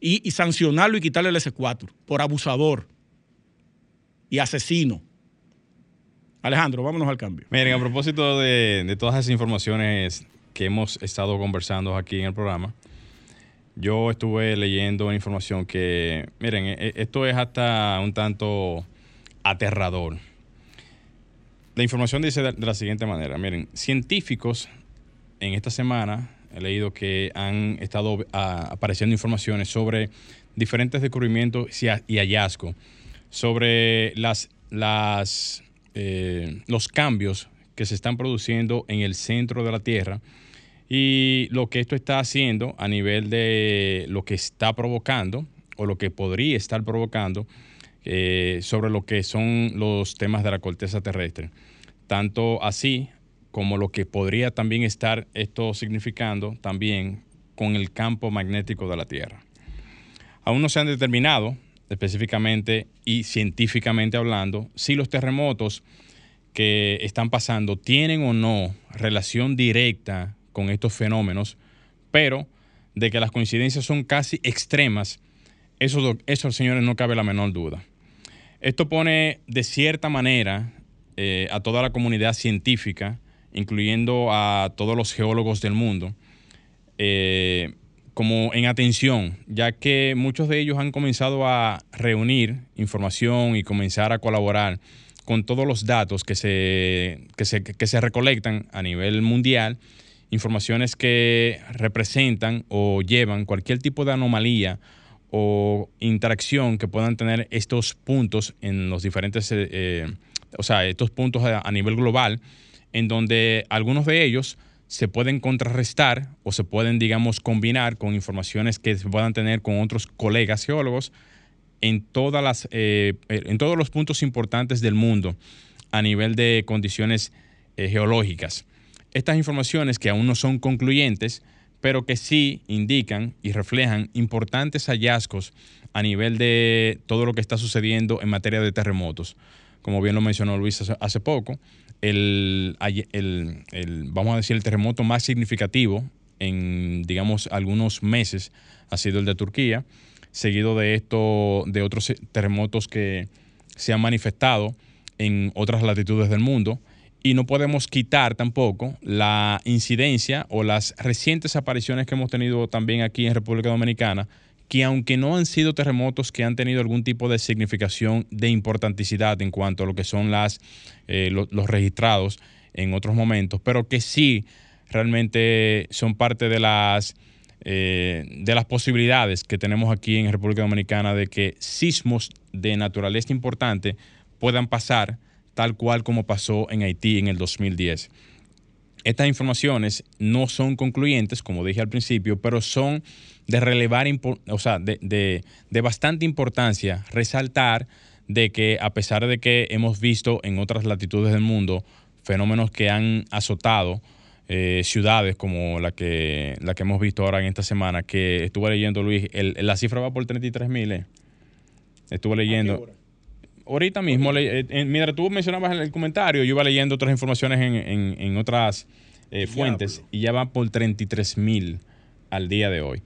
y, sancionarlo y quitarle el S4 por abusador y asesino. Alejandro, vámonos al cambio.
Miren, a propósito de, todas esas informaciones que hemos estado conversando aquí en el programa, yo estuve leyendo información que, miren, e, e, esto es hasta un tanto aterrador. La información dice de, la siguiente manera. Miren, científicos en esta semana he leído que han estado ah, apareciendo informaciones sobre diferentes descubrimientos y, hallazgos sobre las, las, eh, los cambios que se están produciendo en el centro de la Tierra y lo que esto está haciendo a nivel de lo que está provocando o lo que podría estar provocando eh, sobre lo que son los temas de la corteza terrestre. Tanto así como lo que podría también estar esto significando también con el campo magnético de la Tierra. Aún no se han determinado específicamente y científicamente hablando si los terremotos que están pasando tienen o no relación directa con estos fenómenos, pero de que las coincidencias son casi extremas, eso, señores no cabe la menor duda. Esto pone de cierta manera eh, a toda la comunidad científica, incluyendo a todos los geólogos del mundo, eh, como en atención, ya que muchos de ellos han comenzado a reunir información y comenzar a colaborar con todos los datos que se, que se, recolectan a nivel mundial informaciones que representan o llevan cualquier tipo de anomalía o interacción que puedan tener estos puntos en los diferentes, eh, eh, o sea, estos puntos a nivel global, en donde algunos de ellos se pueden contrarrestar o se pueden, digamos, combinar con informaciones que se puedan tener con otros colegas geólogos en, todas las, eh, en todos los puntos importantes del mundo a nivel de condiciones eh, geológicas. Estas informaciones que aún no son concluyentes, pero que sí indican y reflejan importantes hallazgos a nivel de todo lo que está sucediendo en materia de terremotos. Como bien lo mencionó Luis hace poco, el, vamos a decir, el terremoto más significativo en, digamos, algunos meses ha sido el de Turquía, seguido de esto, de otros terremotos que se han manifestado en otras latitudes del mundo. Y no podemos quitar tampoco la incidencia o las recientes apariciones que hemos tenido también aquí en República Dominicana que aunque no han sido terremotos que han tenido algún tipo de significación de importanticidad en cuanto a lo que son las, eh, los registrados en otros momentos, pero que sí realmente son parte de las, eh, de las posibilidades que tenemos aquí en República Dominicana de que sismos de naturaleza importante puedan pasar tal cual como pasó en Haití en el 2010. Estas informaciones no son concluyentes, como dije al principio, pero son de relevar, o sea, de, bastante importancia resaltar de que a pesar de que hemos visto en otras latitudes del mundo fenómenos que han azotado eh, ciudades como la que, la que hemos visto ahora en esta semana, que estuve leyendo, Luis, la cifra va por 33 mil. Eh. Estuve leyendo. Ahorita mismo, eh, mira, tú mencionabas en el comentario, yo iba leyendo otras informaciones en, otras fuentes y ya va por 33 mil al día de hoy.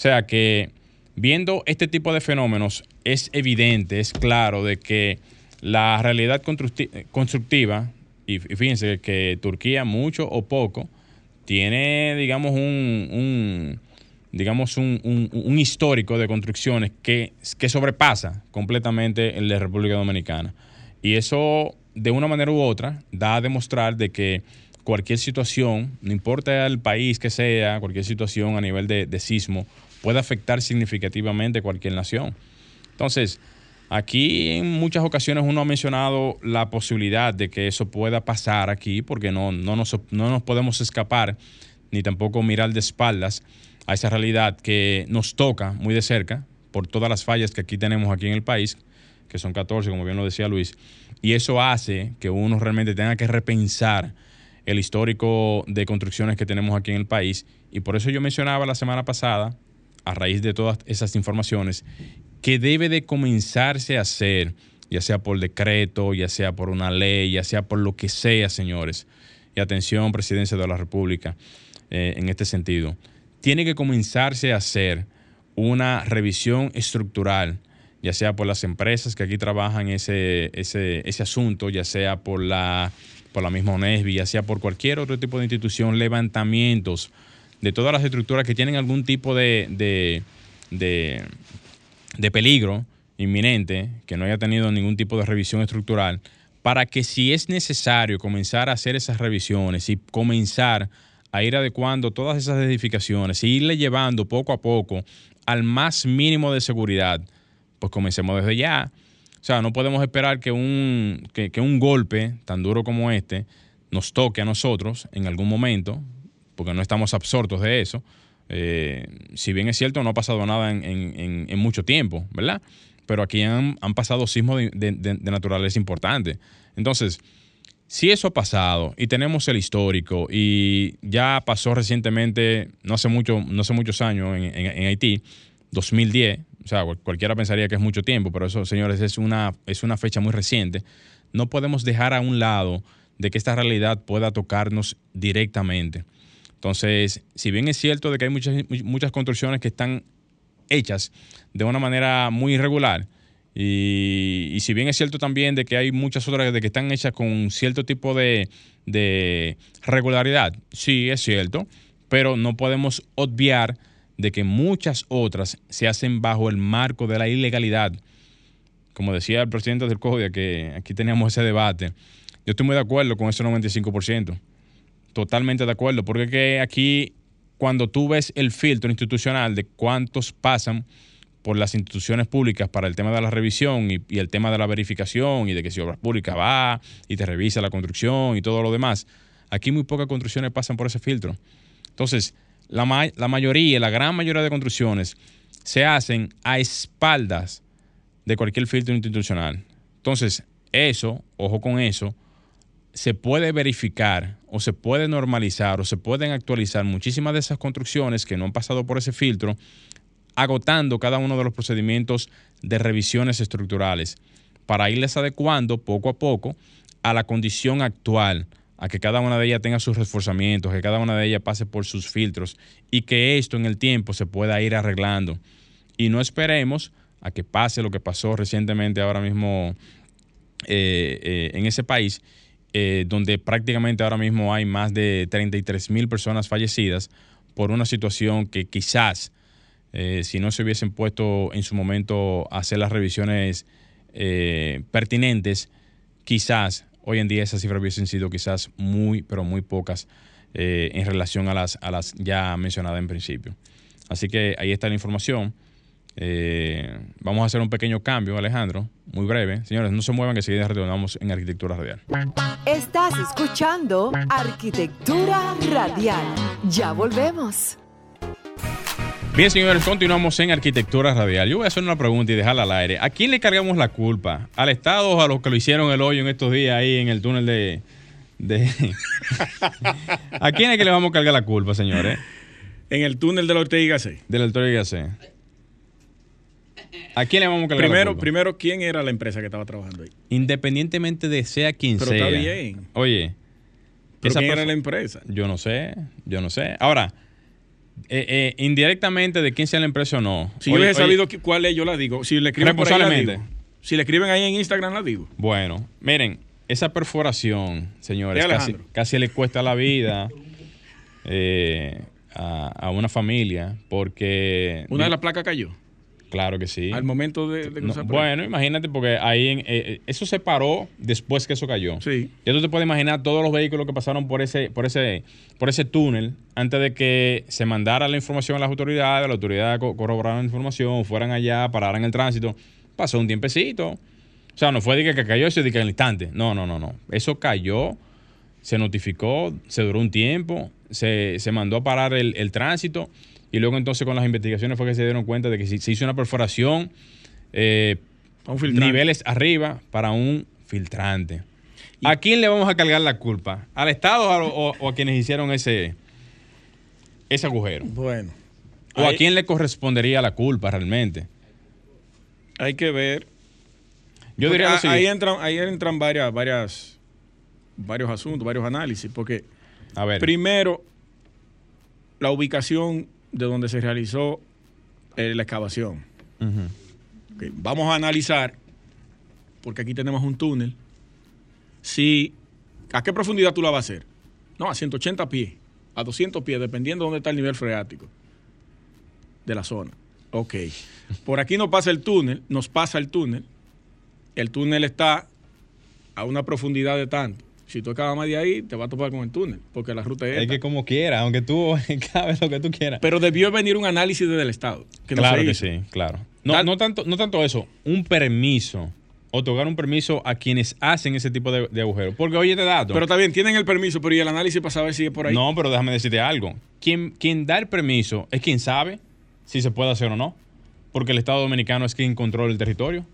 Sea que viendo este tipo de fenómenos es evidente, es claro de que la realidad constructiva, y fíjense que Turquía mucho o poco, tiene, digamos, un, digamos, un, histórico de construcciones que, que sobrepasa completamente el de República Dominicana. Y eso, de una manera u otra, da a demostrar de que cualquier situación, no importa el país que sea, cualquier situación a nivel de, de sismo, puede afectar significativamente cualquier nación. Entonces, aquí en muchas ocasiones uno ha mencionado la posibilidad de que eso pueda pasar aquí, porque no, no, nos, no nos podemos escapar ni tampoco mirar de espaldas a esa realidad que nos toca muy de cerca por todas las fallas que aquí tenemos aquí en el país, que son 14, como bien lo decía Luis, y eso hace que uno realmente tenga que repensar el histórico de construcciones que tenemos aquí en el país. Y por eso yo mencionaba la semana pasada a raíz de todas esas informaciones, que debe de comenzarse a hacer, ya sea por decreto, ya sea por una ley, ya sea por lo que sea, señores. Y atención, Presidencia de la República, eh, en este sentido. Tiene que comenzarse a hacer una revisión estructural, ya sea por las empresas que aquí trabajan ese, ese, ese asunto, ya sea por la, por la misma ONESBI, ya sea por cualquier otro tipo de institución, levantamientos de todas las estructuras que tienen algún tipo de, de, peligro inminente, que no haya tenido ningún tipo de revisión estructural, para que si es necesario comenzar a hacer esas revisiones y comenzar a ir adecuando todas esas edificaciones e irle llevando poco a poco al más mínimo de seguridad, pues comencemos desde ya. O sea, no podemos esperar que un, que un golpe tan duro como este nos toque a nosotros en algún momento, porque no estamos absortos de eso. Eh, si bien es cierto, no ha pasado nada en, mucho tiempo, ¿verdad? Pero aquí han, pasado sismos de, naturaleza importante. Entonces, si eso ha pasado y tenemos el histórico y ya pasó recientemente, no hace, mucho, no hace muchos años en, Haití, 2010, o sea, cualquiera pensaría que es mucho tiempo, pero eso, señores, es una, es una fecha muy reciente. No podemos dejar a un lado de que esta realidad pueda tocarnos directamente. Entonces, si bien es cierto de que hay muchas, muchas construcciones que están hechas de una manera muy irregular, y, si bien es cierto también de que hay muchas otras de que están hechas con cierto tipo de, regularidad, sí es cierto, pero no podemos obviar de que muchas otras se hacen bajo el marco de la ilegalidad. Como decía el presidente del CODIA, que aquí teníamos ese debate, yo estoy muy de acuerdo con ese 95%. Totalmente de acuerdo, porque aquí cuando tú ves el filtro institucional de cuántos pasan por las instituciones públicas para el tema de la revisión y, el tema de la verificación y de que si Obras Públicas va y te revisa la construcción y todo lo demás, aquí muy pocas construcciones pasan por ese filtro. Entonces, la, la mayoría, la gran mayoría de construcciones se hacen a espaldas de cualquier filtro institucional. Entonces, eso, ojo con eso, se puede verificar o se puede normalizar o se pueden actualizar muchísimas de esas construcciones que no han pasado por ese filtro, agotando cada uno de los procedimientos de revisiones estructurales para irles adecuando poco a poco a la condición actual, a que cada una de ellas tenga sus reforzamientos, que cada una de ellas pase por sus filtros y que esto en el tiempo se pueda ir arreglando. Y no esperemos a que pase lo que pasó recientemente ahora mismo eh, eh, en ese país, eh, donde prácticamente ahora mismo hay más de 33 mil personas fallecidas por una situación que quizás, eh, si no se hubiesen puesto en su momento a hacer las revisiones eh, pertinentes, quizás hoy en día esas cifras hubiesen sido quizás muy, pero muy pocas en relación a las, a las ya mencionadas en principio. Así que ahí está la información. Eh, vamos a hacer un pequeño cambio, Alejandro, muy breve. Señores, no se muevan, que enseguida retornamos en Arquitectura Radial.
Estás escuchando Arquitectura Radial. Ya volvemos.
Bien, señores, continuamos en Arquitectura Radial. Yo voy a hacer una pregunta y dejarla al aire. ¿A quién le cargamos la culpa? ¿Al Estado o a los que lo hicieron el hoyo en estos días ahí en el túnel de... de... ¿A quién es que le vamos a cargar la culpa, señores?
En el túnel de la Ortega y Gasset.
Del Alto de Gasset. ¿A quién le vamos a cargar la
Primero,
culpa?
primero, ¿quién era la empresa que estaba trabajando ahí?
Independientemente de sea quien
Pero
sea.
está bien.
Oye.
¿Pero
esa
quién era la empresa?
Yo no sé, yo no sé. Ahora, eh, eh, indirectamente de quién sea la empresa o no.
Si
Oye,
yo hubiese sabido cuál es, yo la digo. Si le escriben por ahí, la digo. Si le escriben ahí en Instagram, la digo.
Bueno, miren, esa perforación, señores, casi le cuesta la vida eh, a, a una familia porque...
Una de las placas cayó.
Claro que sí.
Al momento de, de
No,
cruzar ahí.
bueno, imagínate porque ahí en- eh, eh, eso se paró después que eso cayó.
Sí.
Ya tú te puedes imaginar todos los vehículos que pasaron por ese, por ese, por ese túnel antes de que se mandara la información a las autoridades, las autoridades co- corroboraran la información, fueran allá, pararan el tránsito. Pasó un tiempecito. O sea, no fue de que, cayó eso de que al instante. No, no, no, no. Eso cayó, se notificó, se duró un tiempo, se, se mandó a parar el, el tránsito y luego entonces con las investigaciones fue que se dieron cuenta de que se, se hizo una perforación eh,
un
niveles arriba para un filtrante. ¿A quién le vamos a cargar la culpa? ¿Al Estado o a, o- o a quienes hicieron ese, ese agujero?
Bueno.
¿O a
Ahí-
quién le correspondería la culpa realmente?
Hay que ver.
Yo
Porque
diría lo
a- ahí
siguiente.
entran, ahí entran varias, varias, varios asuntos, varios análisis. Porque
A ver,
primero, la ubicación de donde se realizó eh, la excavación. Vamos a analizar, porque aquí tenemos un túnel, si a qué profundidad tú la vas a hacer. No, a 180 pies, a 200 pies, dependiendo de dónde está el nivel freático de la zona. Ok. Por aquí no pasa el túnel, nos pasa el túnel. El túnel está a una profundidad de tanto. Si tú acabas más de ahí, te vas a topar con el túnel, porque la ruta es,
es
esta.
que como quiera, aunque tú cabes lo que tú quieras.
Pero debió venir un análisis desde el Estado. Que
claro que
hizo.
sí, claro. No,
Tal-
no, tanto, no tanto eso, un permiso. Otorgar un permiso a quienes hacen ese tipo de, de agujeros. Porque oye este dato.
Pero está bien, tienen el permiso, pero ¿y el análisis para saber si es por ahí?
No, pero déjame decirte algo. Quien, quien da el permiso es quien sabe si se puede hacer o no. Porque el Estado Dominicano es quien controla el territorio.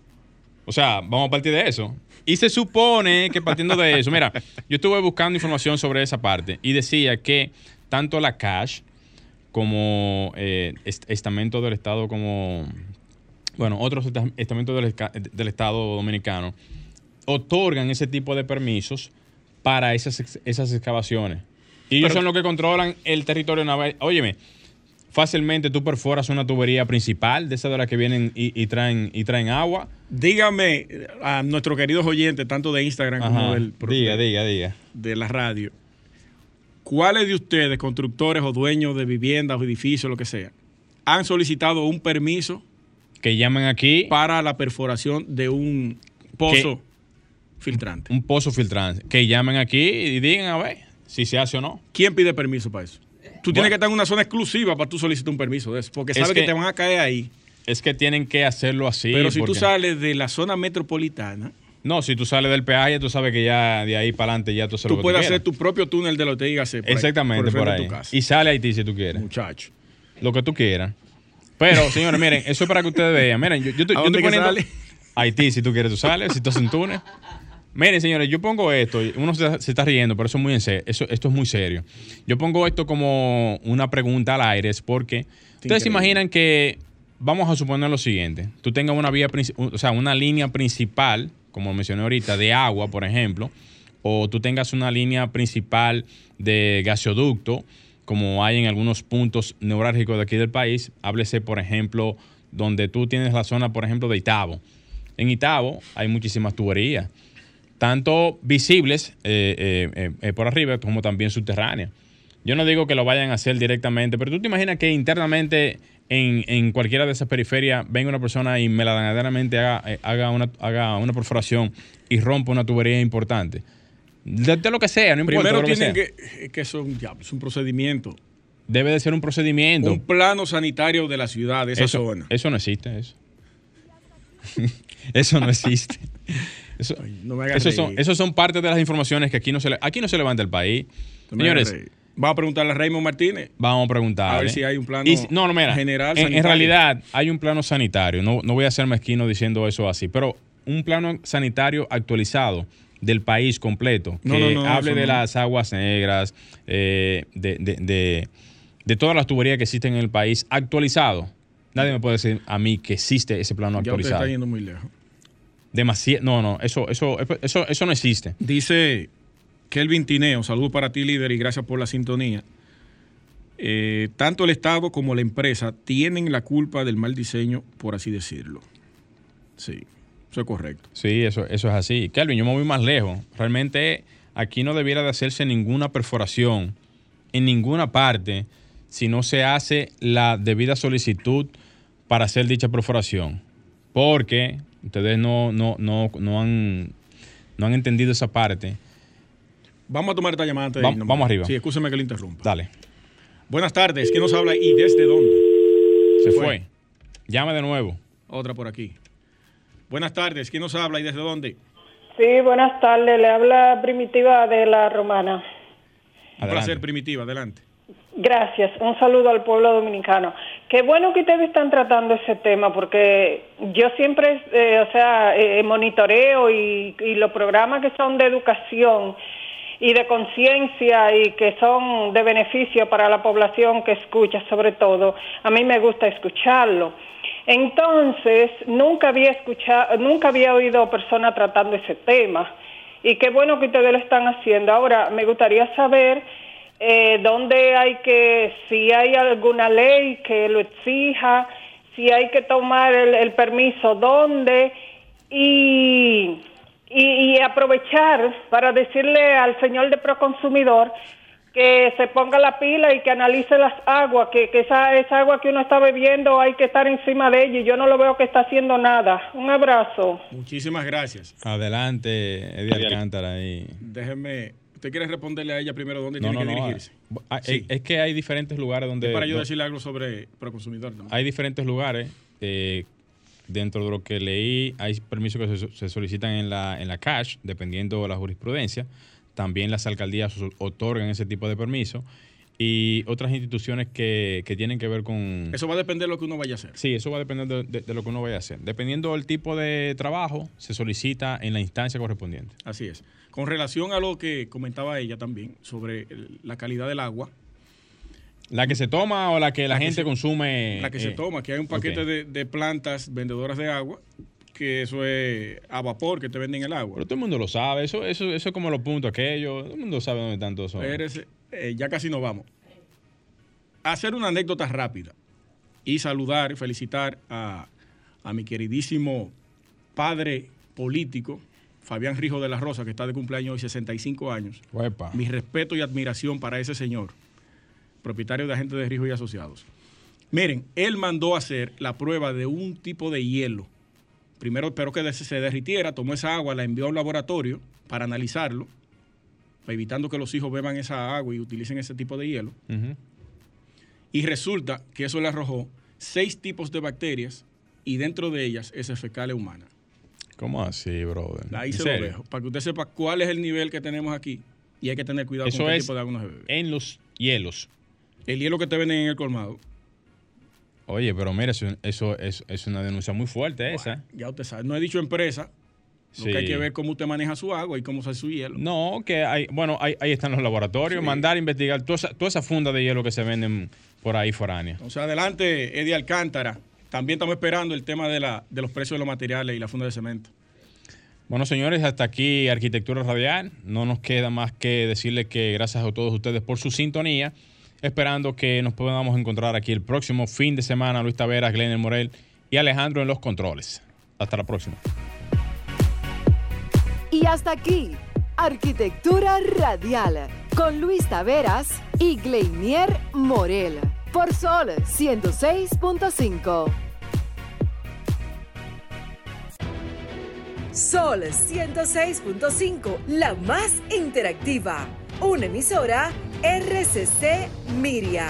O sea, vamos a partir de eso. Y se supone que partiendo de eso, mira, yo estuve buscando información sobre esa parte y decía que tanto la CASH como eh, est- estamento del Estado como, bueno, otros esta- estamentos del, Estado Dominicano otorgan ese tipo de permisos para esas, esas excavaciones. Y ellos
Pero-
son los que controlan el territorio naval. Óyeme, fácilmente tú perforas una tubería principal de esas de las que vienen y, y traen, y traen agua.
Dígame a nuestros queridos oyentes, tanto de Instagram como del,
Diga, diga, diga.
de la radio, ¿cuáles de ustedes, constructores o dueños de viviendas o edificios, lo que sea, han solicitado un permiso
Que llamen aquí
para la perforación de un pozo filtrante?
un pozo filtrante. Que llamen aquí y digan, a ver, si se hace o no.
¿Quién pide permiso para eso? Tú tienes
Bueno.
que estar en una zona exclusiva para tú solicitar un permiso de eso, porque
Es
sabes que,
que-
te van a caer ahí.
Es que tienen que hacerlo así.
Pero si tú sales de la zona metropolitana,
No, si tú sales del peaje, tú sabes que ya de ahí para adelante ya tú haces lo
tú puedes hacer tu propio túnel de lo que te diga hacer. por ahí,
Exactamente, por, ahí. Y sale a Haití si tú quieres.
Muchacho.
Lo que tú quieras. Pero, señores, miren, eso es para que ustedes vean. Miren, yo, yo, te-
¿A
yo
dónde
estoy poniendo. Haití, si tú quieres, tú sales. Si tú haces un túnel. Miren, señores, yo pongo esto. y Uno se, se está riendo, pero eso es muy en serio. Eso, esto es muy serio. Yo pongo esto como una pregunta al aire, es porque ustedes se imaginan que. Vamos a suponer lo siguiente: tú tengas una vía, o sea, una línea principal, como mencioné ahorita, de agua, por ejemplo, o tú tengas una línea principal de gasoducto, como hay en algunos puntos neurálgicos de aquí del país. Háblese, por ejemplo, donde tú tienes la zona, por ejemplo, de Itabo. En Itabo hay muchísimas tuberías, tanto visibles eh, eh, eh, por arriba como también subterráneas. Yo no digo que lo vayan a hacer directamente, pero tú te imaginas que internamente en, en cualquiera de esas periferias venga una persona y melanaderamente haga, haga, una, haga una perforación y rompa una tubería importante. De, de lo que sea, no importa.
Primero
que
tienen que, es que eso es un, diablo, es un procedimiento.
Debe de ser un procedimiento.
Un plano sanitario de la ciudad, de esa
eso,
zona.
eso no existe, eso. eso no existe. Eso,
no me hagas
esos son, son parte de las informaciones que aquí no se le, aquí no se levanta el país.
No
Señores.
Vamos a preguntarle a Raymond Martínez.
Vamos a preguntar.
A ver si hay un plano
no, no, mira.
general
en, en realidad hay un plano sanitario. No, no voy a ser mezquino diciendo eso así, pero un plano sanitario actualizado del país completo que
No, no, no,
hable
eso
de las aguas negras, eh, de, de- de- de todas las tuberías que existen en el país actualizado. Nadie me puede decir a mí que existe ese plano
Ya usted
actualizado.
está yendo muy lejos.
Demasiado. No, no, eso, eso, eso, eso no existe.
Dice Kelvin Tineo, saludos para ti líder y gracias por la sintonía. Eh, tanto el Estado como la empresa tienen la culpa del mal diseño, por así decirlo. Sí, eso es correcto.
Sí, eso, eso es así. Kelvin, yo me voy más lejos. Realmente aquí no debiera de hacerse ninguna perforación en ninguna parte si no se hace la debida solicitud para hacer dicha perforación. Porque ustedes no, no, no, no, han, no han entendido esa parte.
Vamos a tomar esta llamada antes
Va- vamos arriba.
Sí, escúcheme que le interrumpa.
Dale,
Buenas tardes, ¿quién nos habla y desde dónde?
se
Fue.
fue. Llame de nuevo.
Otra por aquí. Buenas tardes, ¿quién nos habla y desde dónde?
Sí, buenas tardes. Le habla Primitiva de la Romana.
Un placer, Primitiva, adelante.
Gracias. Un saludo al pueblo dominicano. Qué bueno que ustedes están tratando ese tema porque yo siempre, eh, o sea, eh, monitoreo y, los programas que son de educación y de conciencia y que son de beneficio para la población que escucha, sobre todo, a mí me gusta escucharlo. Entonces, nunca había escuchado, nunca había oído personas tratando ese tema. Y qué bueno que ustedes lo están haciendo. Ahora, me gustaría saber eh, dónde hay que, si hay alguna ley que lo exija, si hay que tomar el, el permiso, dónde, y, y, y aprovechar para decirle al señor de Proconsumidor que se ponga la pila y que analice las aguas, que, que esa, esa agua que uno está bebiendo hay que estar encima de ella y yo no lo veo que está haciendo nada. Un abrazo.
Muchísimas gracias.
Adelante, Eddie Alcántara. ahí.
Déjeme, ¿usted quiere responderle a ella primero dónde
No,
tiene
no,
que
no.
dirigirse?
Ah,
Sí.
Es que hay diferentes lugares donde...
Para yo decirle algo sobre Proconsumidor.
hay diferentes lugares. eh, dentro de lo que leí, hay permisos que se, se solicitan en la, en la cash, dependiendo de la jurisprudencia. También las alcaldías otorgan ese tipo de permisos. Y otras instituciones que, que tienen que ver con...
Eso va a depender de lo que uno vaya a hacer.
Sí, eso va a depender de, de- de lo que uno vaya a hacer. Dependiendo del tipo de trabajo, se solicita en la instancia correspondiente.
Así es. Con relación a lo que comentaba ella también sobre el- la calidad del agua,
¿La que se toma o la que la,
La que
gente
se-
consume?
la que se
eh,
toma, que hay un paquete de, de plantas vendedoras de agua, que eso es a vapor que te venden el agua.
Pero todo el mundo lo sabe. Eso, eso, eso es como los puntos aquellos. Todo el mundo sabe dónde están todos esos.
Eh, ya casi nos vamos. Hacer una anécdota rápida y saludar y felicitar a, a mi queridísimo padre político, Fabián Rijo de la Rosa, que está de cumpleaños hoy, 65 años.
Uepa.
Mi respeto y admiración para ese señor, propietario de Agentes de Rijo y Asociados. Miren, él mandó hacer la prueba de un tipo de hielo. Primero esperó que se derritiera, tomó esa agua, la envió a un laboratorio para analizarlo. Evitando que los hijos beban esa agua y utilicen ese tipo de hielo. Y resulta que eso le arrojó seis tipos de bacterias y dentro de ellas es fecal humana.
¿Cómo así, brother?
Ahí
¿En
se
serio?
lo dejo, para que usted sepa cuál es el nivel que tenemos aquí y hay que tener cuidado
Eso
con qué
es
tipo de agua se bebe.
en los hielos.
El hielo que te venden en el colmado,
Oye, pero mira, eso, eso es, es una denuncia muy fuerte esa.
ya usted sabe, no he dicho empresa, lo
Sí.
que hay que ver cómo usted maneja su agua y cómo se hace su hielo.
No, que hay, bueno, ahí, ahí están los laboratorios,
Sí.
mandar a investigar toda esa, toda esa funda de hielo que se venden por ahí foránea.
Entonces, adelante, Eddie Alcántara. También estamos esperando el tema de, la, de los precios de los materiales y la funda de cemento.
Bueno, señores, hasta aquí Arquitectura Radial. No nos queda más que decirles que gracias a todos ustedes por su sintonía. Esperando que nos podamos encontrar aquí el próximo fin de semana. Luis Taveras, Glenn Morel y Alejandro en los controles. Hasta la próxima.
Y hasta aquí, Arquitectura Radial, con Luis Taveras y Gleinier Morel, por Sol 106.5. Sol 106.5, la más interactiva. Una emisora RCC Miria.